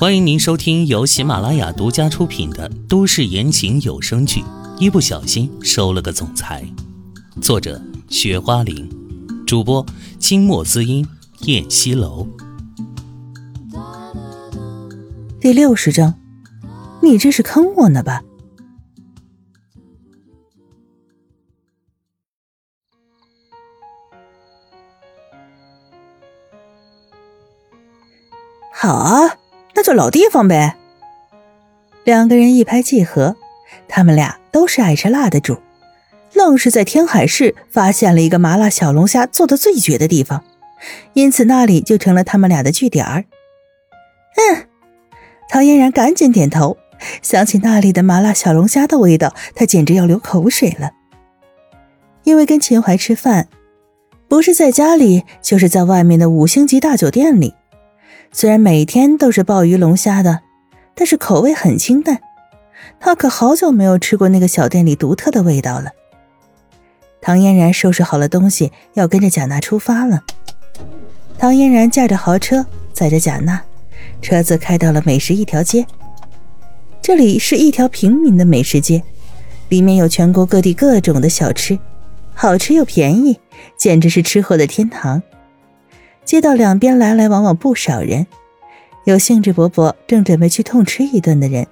欢迎您收听由喜马拉雅独家出品的都市言情有声剧《一不小心收了个总裁》，作者：雪花玲，主播：清墨滋音、燕西楼。第六十章，你这是坑我呢吧？好啊。那就老地方呗。两个人一拍即合，他们俩都是爱吃辣的主，愣是在天海市发现了一个麻辣小龙虾做的最绝的地方，因此那里就成了他们俩的据点儿。嗯，唐嫣然赶紧点头，想起那里的麻辣小龙虾的味道，她简直要流口水了。因为跟秦淮吃饭，不是在家里，就是在外面的五星级大酒店里。虽然每天都是鲍鱼龙虾的，但是口味很清淡。他可好久没有吃过那个小店里独特的味道了。唐嫣然收拾好了东西，要跟着贾娜出发了。唐嫣然驾着豪车，载着贾娜，车子开到了美食一条街。这里是一条平民的美食街，里面有全国各地各种的小吃，好吃又便宜，简直是吃货的天堂。街道两边来来往往不少人，有兴致勃勃正准备去痛吃一顿的人，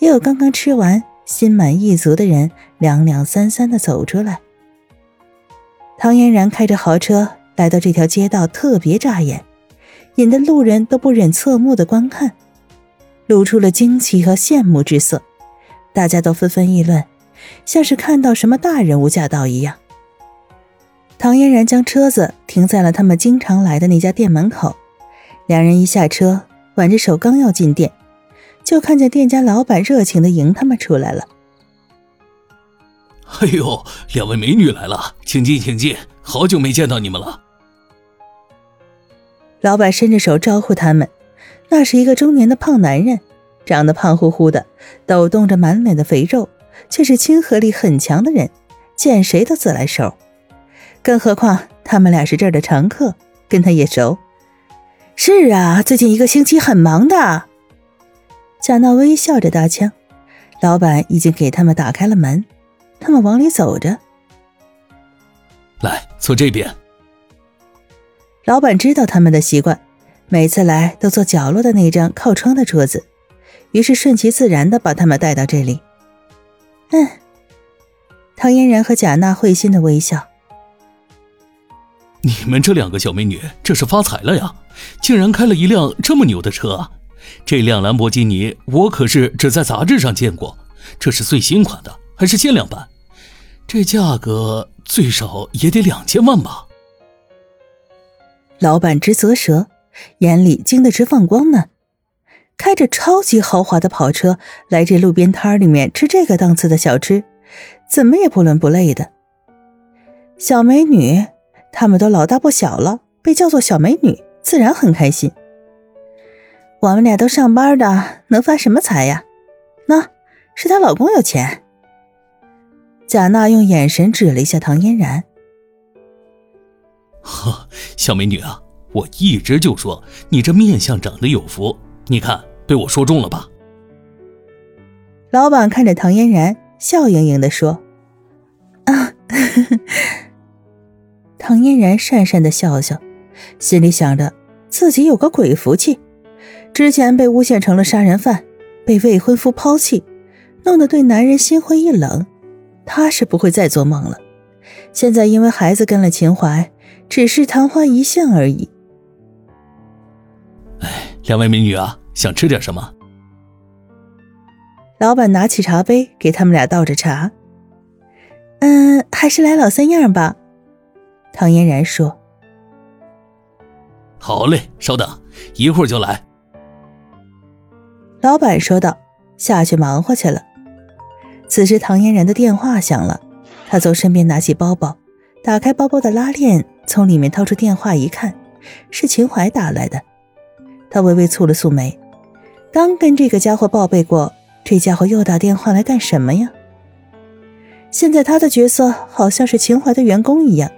也有刚刚吃完心满意足的人两两三三的走出来。唐嫣然开着豪车来到这条街道，特别扎眼，引得路人都不忍侧目的观看，露出了惊奇和羡慕之色。大家都纷纷议论，像是看到什么大人物驾到一样。唐嫣然将车子停在了他们经常来的那家店门口，两人一下车，挽着手刚要进店，就看见店家老板热情的迎他们出来了。哎呦，两位美女来了，请进，请进，好久没见到你们了。老板伸着手招呼他们，那是一个中年的胖男人，长得胖乎乎的，抖动着满脸的肥肉，却是亲和力很强的人，见谁都自来熟。更何况他们俩是这儿的常客，跟他也熟。是啊，最近一个星期很忙的。贾娜微笑着搭腔。老板已经给他们打开了门，他们往里走着。来，坐这边。老板知道他们的习惯，每次来都坐角落的那张靠窗的桌子，于是顺其自然的把他们带到这里。嗯，唐嫣然和贾娜会心的微笑。你们这两个小美女，这是发财了呀！竟然开了一辆这么牛的车，这辆兰博基尼我可是只在杂志上见过，这是最新款的，还是限量版，这价格最少也得两千万吧？老板直啧舌，眼里惊得直放光呢。开着超级豪华的跑车来这路边摊里面吃这个档次的小吃，怎么也不伦不类的。小美女。他们都老大不小了，被叫做小美女，自然很开心。我们俩都上班的，能发什么财呀？那是她老公有钱。贾娜用眼神指了一下唐嫣然。呵，小美女啊，我一直就说你这面相长得有福，你看被我说中了吧？老板看着唐嫣然，笑盈盈的说：“唐嫣然讪讪的笑笑，心里想着自己有个鬼福气，之前被诬陷成了杀人犯，被未婚夫抛弃，弄得对男人心灰意冷，她是不会再做梦了。现在因为孩子跟了秦淮，只是昙花一现而已。哎，两位美女啊，想吃点什么？老板拿起茶杯给他们俩倒着茶。嗯，还是来老三样吧。唐嫣然说：“好嘞，稍等，一会儿就来。”老板说道，下去忙活去了。此时，唐嫣然的电话响了，她从身边拿起包包，打开包包的拉链，从里面掏出电话一看，是秦淮打来的。他微微蹙了蹙眉，刚跟这个家伙报备过，这家伙又打电话来干什么呀？现在他的角色好像是秦淮的员工一样。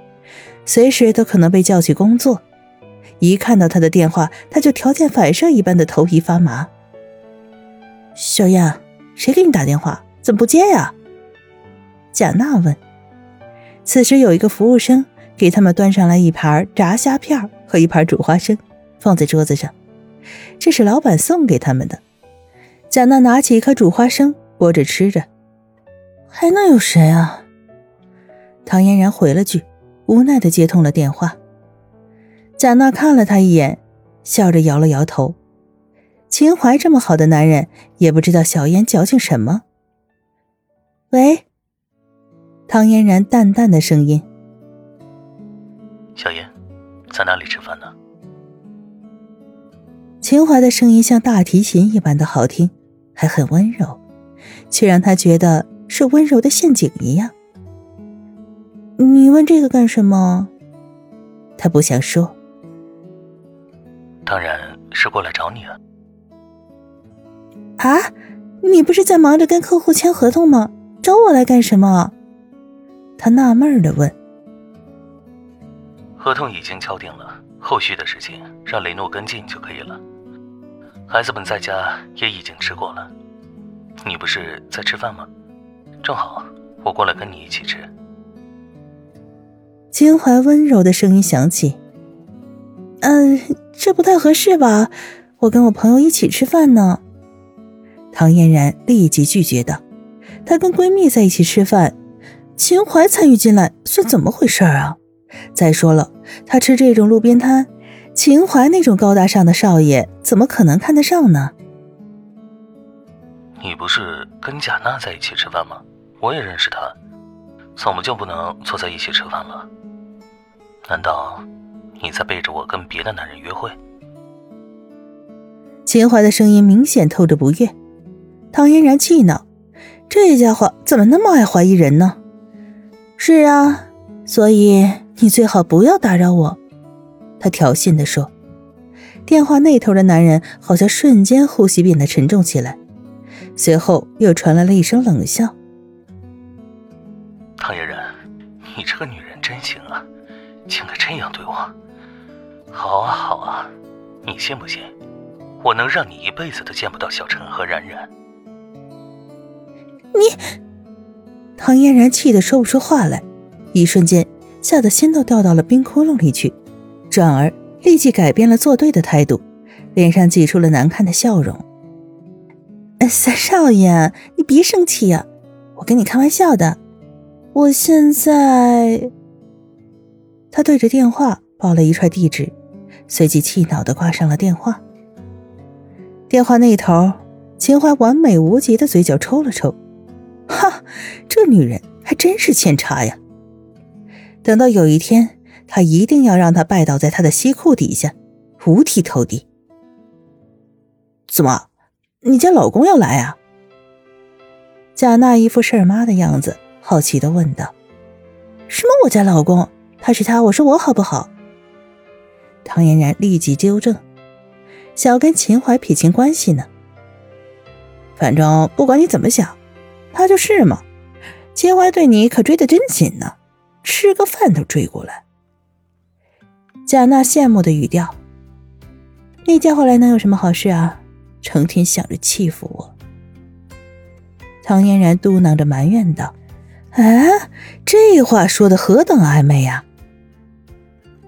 随时都可能被叫去工作，一看到他的电话，他就条件反射一般的头皮发麻。小燕，谁给你打电话？怎么不接呀？贾娜问。此时有一个服务生给他们端上来一盘炸虾片和一盘煮花生，放在桌子上。这是老板送给他们的。贾娜拿起一颗煮花生，剥着吃着。还能有谁啊？唐嫣然回了句，无奈的接通了电话。贾娜看了他一眼，笑着摇了摇头。秦淮这么好的男人，也不知道小燕矫情什么。喂，唐嫣然淡淡的声音。小燕，在哪里吃饭呢？秦淮的声音像大提琴一般的好听，还很温柔，却让他觉得是温柔的陷阱一样。你问这个干什么？他不想说。当然是过来找你啊。啊，你不是在忙着跟客户签合同吗？找我来干什么？他纳闷的问。合同已经敲定了，后续的事情让雷诺跟进就可以了。孩子们在家也已经吃过了，你不是在吃饭吗？正好我过来跟你一起吃。秦淮温柔的声音响起：“嗯，这不太合适吧？我跟我朋友一起吃饭呢。”唐嫣然立即拒绝道：“她跟闺蜜在一起吃饭，秦淮参与进来算怎么回事啊？再说了，她吃这种路边摊，秦淮那种高大上的少爷怎么可能看得上呢？”你不是跟贾娜在一起吃饭吗？我也认识她，怎么就不能坐在一起吃饭了？难道你在背着我跟别的男人约会？秦淮的声音明显透着不悦。唐嫣然气恼，这家伙怎么那么爱怀疑人呢？是啊，所以你最好不要打扰我。他挑衅地说。电话那头的男人好像瞬间呼吸变得沉重起来，随后又传来了一声冷笑：“唐嫣然，你这个女人真行啊，竟敢这样对我。好啊好啊，你信不信，我能让你一辈子都见不到小陈和冉冉？”你，唐嫣然气得说不出话来，一瞬间吓得心都掉到了冰窟窿里去，转而立即改变了作对的态度，脸上挤出了难看的笑容。三少爷，你别生气呀，我跟你开玩笑的。我现在……他对着电话报了一串地址，随即气恼的挂上了电话。电话那头，秦淮完美无极的嘴角抽了抽。哈，这女人还真是欠茬呀！等到有一天，他一定要让她拜倒在他的西裤底下，五体投地。怎么，你家老公要来啊？贾娜一副事儿妈的样子，好奇的问道：“什么？我家老公？他是他，我是我，好不好？”唐嫣然立即纠正：“想要跟秦淮撇清关系呢。反正不管你怎么想。”他就是嘛，秦淮对你可追得真紧呢，吃个饭都追过来。贾娜羡慕的语调：“那家伙来能有什么好事啊？成天想着欺负我。”唐嫣然嘟囔着埋怨道：“哎，这话说的何等暧昧呀！”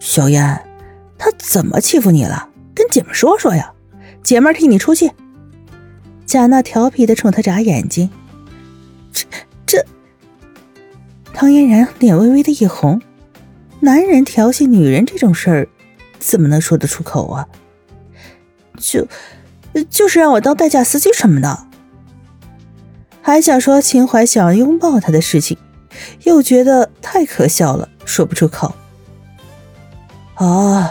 小燕，他怎么欺负你了？跟姐们说说呀，姐们替你出气。贾娜调皮的冲他眨眼睛。这这，唐嫣然脸微微的一红，男人调戏女人这种事儿，怎么能说得出口啊？就就是让我当代驾司机什么的，还想说秦淮想拥抱他的事情，又觉得太可笑了，说不出口。哦，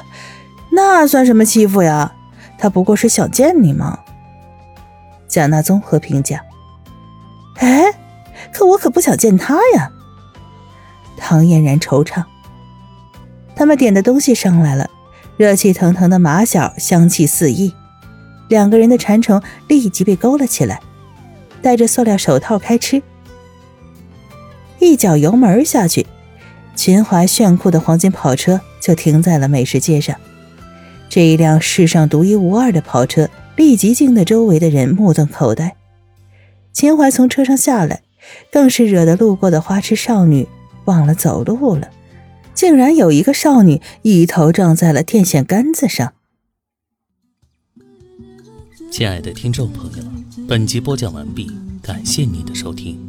那算什么欺负呀？他不过是想见你嘛。贾娜综合评价。哎。可我可不想见他呀！唐嫣然惆怅。他们点的东西上来了，热气腾腾的马小香气四溢，两个人的馋虫立即被勾了起来。戴着塑料手套开吃，一脚油门下去，秦淮炫酷的黄金跑车就停在了美食街上。这一辆世上独一无二的跑车立即惊得周围的人目瞪口呆。秦淮从车上下来，更是惹得路过的花痴少女忘了走路了，竟然有一个少女一头撞在了电线杆子上。亲爱的听众朋友，本集播讲完毕，感谢您的收听。